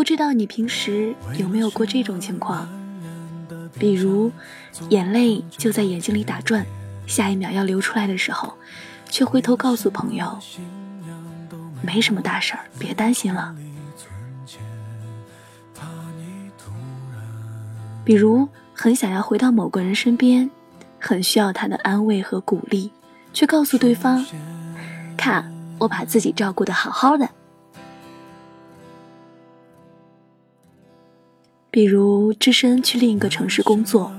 不知道你平时有没有过这种情况？比如，眼泪就在眼睛里打转，下一秒要流出来的时候，却回头告诉朋友：“没什么大事儿，别担心了。”比如，很想要回到某个人身边，很需要他的安慰和鼓励，却告诉对方：“看，我把自己照顾的好好的。”比如，只身去另一个城市工作，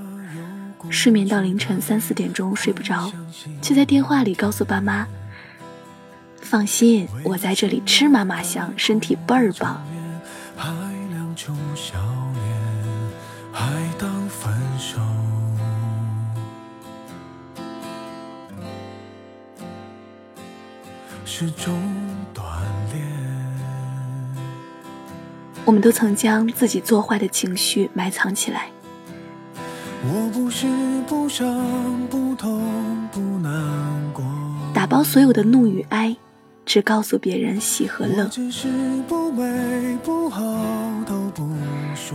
失眠到凌晨三四点钟睡不着，却在电话里告诉爸妈：“放心，我在这里吃嘛嘛香，身体倍儿棒。”是种我们都曾将自己做坏的情绪埋藏起来。我不是不伤不痛不难过。打包所有的怒与哀，只告诉别人喜和乐。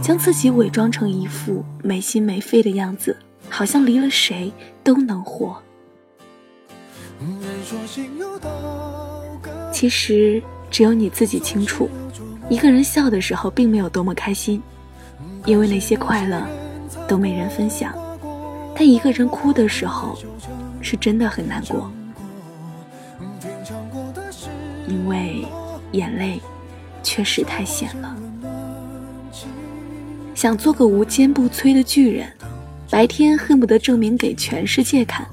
将自己伪装成一副没心没肺的样子，好像离了谁都能活。其实只有你自己清楚，一个人笑的时候并没有多么开心，因为那些快乐都没人分享；但一个人哭的时候，是真的很难过，因为眼泪确实太咸了。想做个无坚不摧的巨人，白天恨不得证明给全世界看，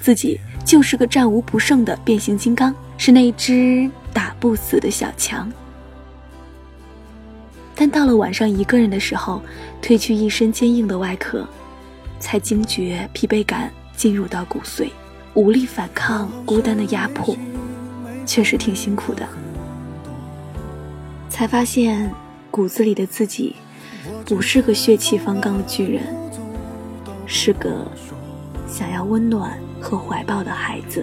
自己就是个战无不胜的变形金刚。是那只打不死的小强，但到了晚上一个人的时候，褪去一身坚硬的外壳，才惊觉疲惫感进入到骨髓，无力反抗孤单的压迫，确实挺辛苦的。才发现骨子里的自己，不是个血气方刚的巨人，是个想要温暖和怀抱的孩子。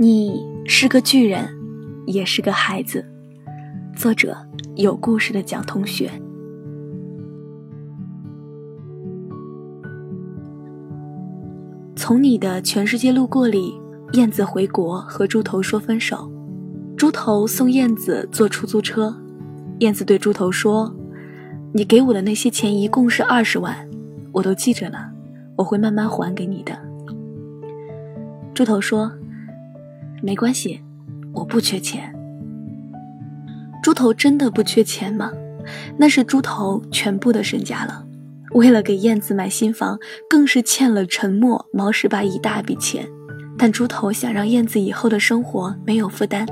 你是个巨人，也是个孩子。作者有故事的蒋同学。从你的全世界路过里，燕子回国和猪头说分手，猪头送燕子坐出租车，燕子对猪头说：“你给我的那些钱一共是二十万，我都记着了，我会慢慢还给你的。”猪头说。没关系，我不缺钱。猪头真的不缺钱吗？那是猪头全部的身家了。为了给燕子买新房，更是欠了陈默、毛十八一大笔钱。但猪头想让燕子以后的生活没有负担，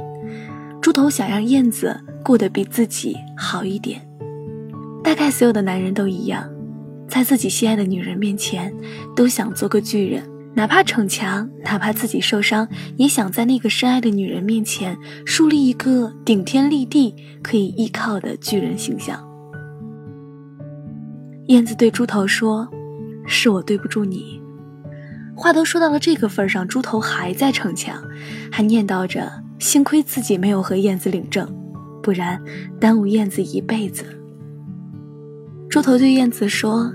猪头想让燕子过得比自己好一点。大概所有的男人都一样，在自己心爱的女人面前，都想做个巨人。哪怕逞强，哪怕自己受伤，也想在那个深爱的女人面前树立一个顶天立地、可以依靠的巨人形象。燕子对猪头说：“是我对不住你。”话都说到了这个份上，猪头还在逞强，还念叨着：“幸亏自己没有和燕子领证，不然耽误燕子一辈子。”猪头对燕子说：“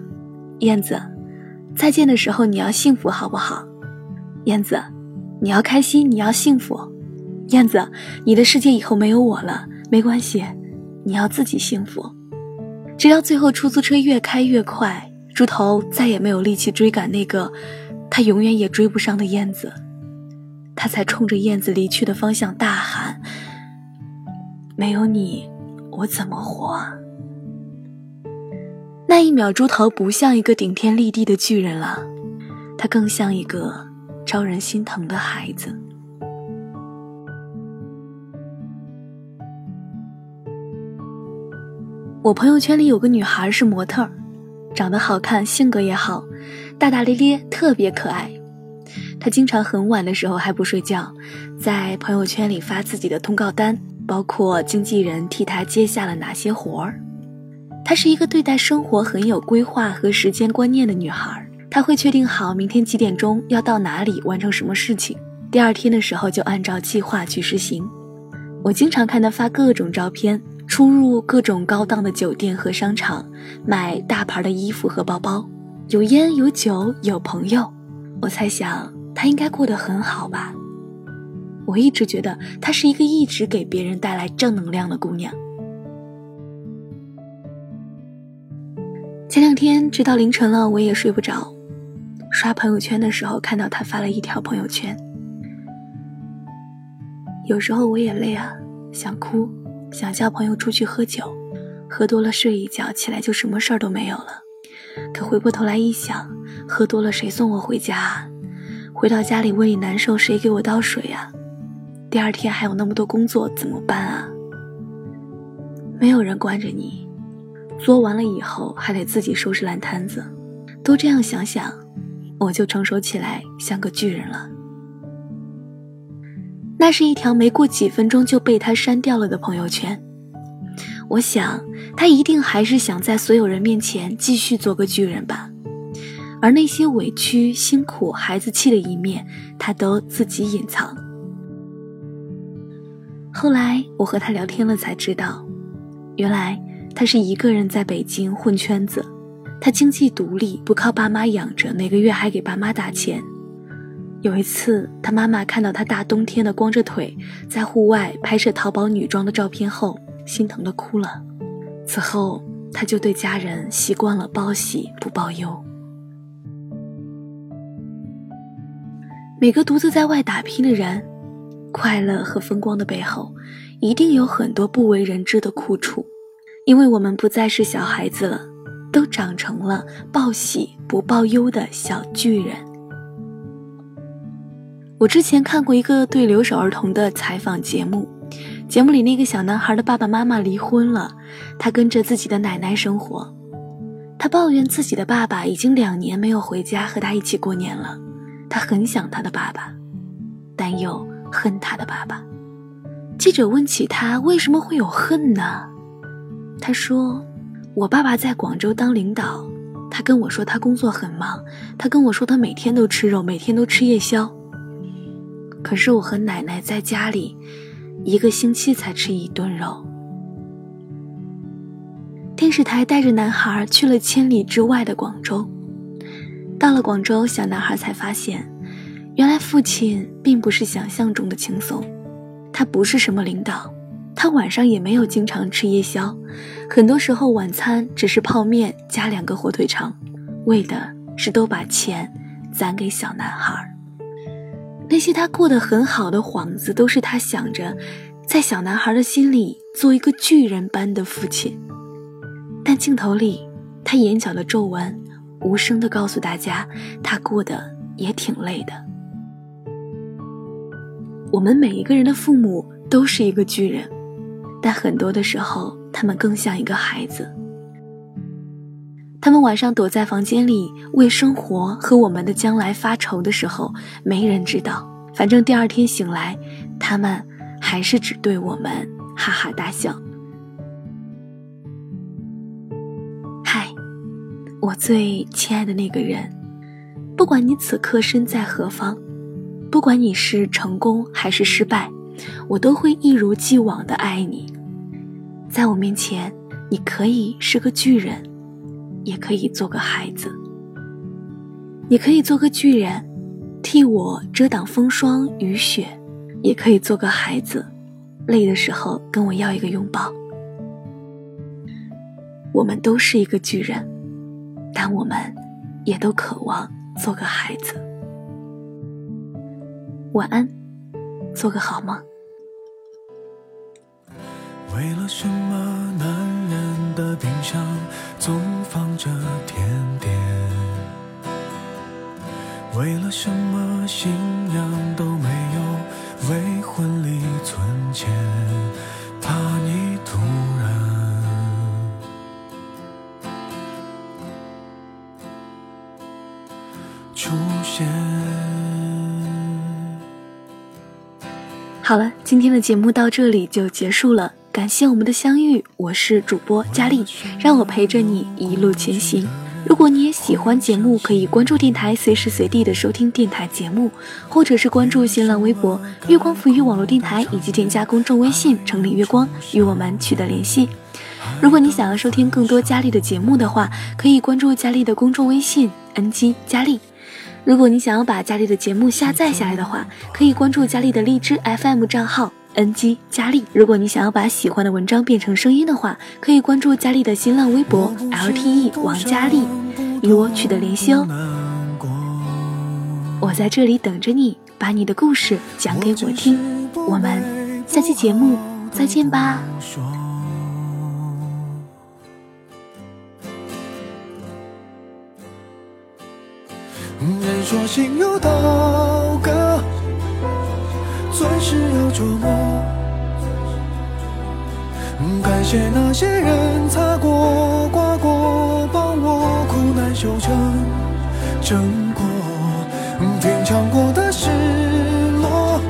燕子。”再见的时候，你要幸福，好不好？燕子，你要开心，你要幸福。燕子，你的世界以后没有我了，没关系，你要自己幸福。直到最后，出租车越开越快，猪头再也没有力气追赶那个他永远也追不上的燕子，他才冲着燕子离去的方向大喊：“没有你，我怎么活？”那一秒，猪头不像一个顶天立地的巨人了，他更像一个招人心疼的孩子。我朋友圈里有个女孩是模特，长得好看，性格也好，大大咧咧，特别可爱。她经常很晚的时候还不睡觉，在朋友圈里发自己的通告单，包括经纪人替她接下了哪些活儿。她是一个对待生活很有规划和时间观念的女孩，她会确定好明天几点钟要到哪里完成什么事情，第二天的时候就按照计划去实行。我经常看她发各种照片。出入各种高档的酒店和商场，买大牌的衣服和包包，有烟有酒有朋友，我猜想她应该过得很好吧。我一直觉得她是一个一直给别人带来正能量的姑娘。前两天直到凌晨了，我也睡不着，刷朋友圈的时候看到他发了一条朋友圈。有时候我也累啊，想哭。想叫朋友出去喝酒，喝多了睡一觉，起来就什么事儿都没有了。可回过头来一想，喝多了谁送我回家？回到家里胃里难受，谁给我倒水呀？第二天还有那么多工作怎么办啊？没有人惯着你，作完了以后还得自己收拾烂摊子。都这样想想，我就成熟起来，像个巨人了。那是一条没过几分钟就被他删掉了的朋友圈。我想，他一定还是想在所有人面前继续做个巨人吧。而那些委屈、辛苦、孩子气的一面，他都自己隐藏。后来我和他聊天了，才知道，原来他是一个人在北京混圈子，他经济独立，不靠爸妈养着，每个月还给爸妈打钱。有一次，他妈妈看到他大冬天的光着腿在户外拍摄淘宝女装的照片后，心疼的哭了。此后，他就对家人习惯了报喜不报忧。每个独自在外打拼的人，快乐和风光的背后，一定有很多不为人知的苦楚，因为我们不再是小孩子了，都长成了报喜不报忧的小巨人。我之前看过一个对留守儿童的采访节目，节目里那个小男孩的爸爸妈妈离婚了，他跟着自己的奶奶生活，他抱怨自己的爸爸已经两年没有回家和他一起过年了，他很想他的爸爸，但又恨他的爸爸。记者问起他为什么会有恨呢？他说：“我爸爸在广州当领导，他跟我说他工作很忙，他跟我说他每天都吃肉，每天都吃夜宵。”可是我和奶奶在家里，一个星期才吃一顿肉。电视台带着男孩去了千里之外的广州，到了广州，小男孩才发现，原来父亲并不是想象中的轻松，他不是什么领导，他晚上也没有经常吃夜宵，很多时候晚餐只是泡面加两个火腿肠，为的是都把钱攒给小男孩。那些他过得很好的幌子，都是他想着，在小男孩的心里做一个巨人般的父亲。但镜头里，他眼角的皱纹，无声的告诉大家，他过得也挺累的。我们每一个人的父母都是一个巨人，但很多的时候，他们更像一个孩子。他们晚上躲在房间里为生活和我们的将来发愁的时候，没人知道。反正第二天醒来，他们还是只对我们哈哈大笑。嗨，我最亲爱的那个人，不管你此刻身在何方，不管你是成功还是失败，我都会一如既往的爱你。在我面前，你可以是个巨人。也可以做个孩子，你可以做个巨人，替我遮挡风霜雨雪；也可以做个孩子，累的时候跟我要一个拥抱。我们都是一个巨人，但我们也都渴望做个孩子。晚安，做个好梦。为了什么男人？的冰箱总放着甜点。为了什么信仰都没有，为婚礼存钱，怕你突然出现。好了，今天的节目到这里就结束了，感谢我们的相遇，我是主播佳丽，让我陪着你一路前行。如果你也喜欢节目，可以关注电台，随时随地的收听电台节目，或者是关注新浪微博“月光抚育网络电台”，以及添加公众微信“城里月光”与我们取得联系。如果你想要收听更多佳丽的节目的话，可以关注佳丽的公众微信 “ng 佳丽”。如果你想要把佳丽的节目下载下来的话，可以关注佳丽的荔枝 FM 账号 NG 佳丽。如果你想要把喜欢的文章变成声音的话，可以关注佳丽的新浪微博 LTE 王佳丽，与我取得联系哦。我在这里等着你，把你的故事讲给我听。我们下期节目再见吧。人说心有刀，钻石要琢磨。感谢那些人擦过、刮过，帮我苦难修成正果。品尝过的失落，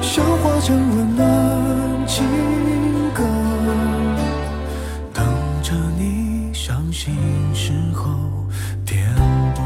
消化成温暖情歌，等着你伤心时候。我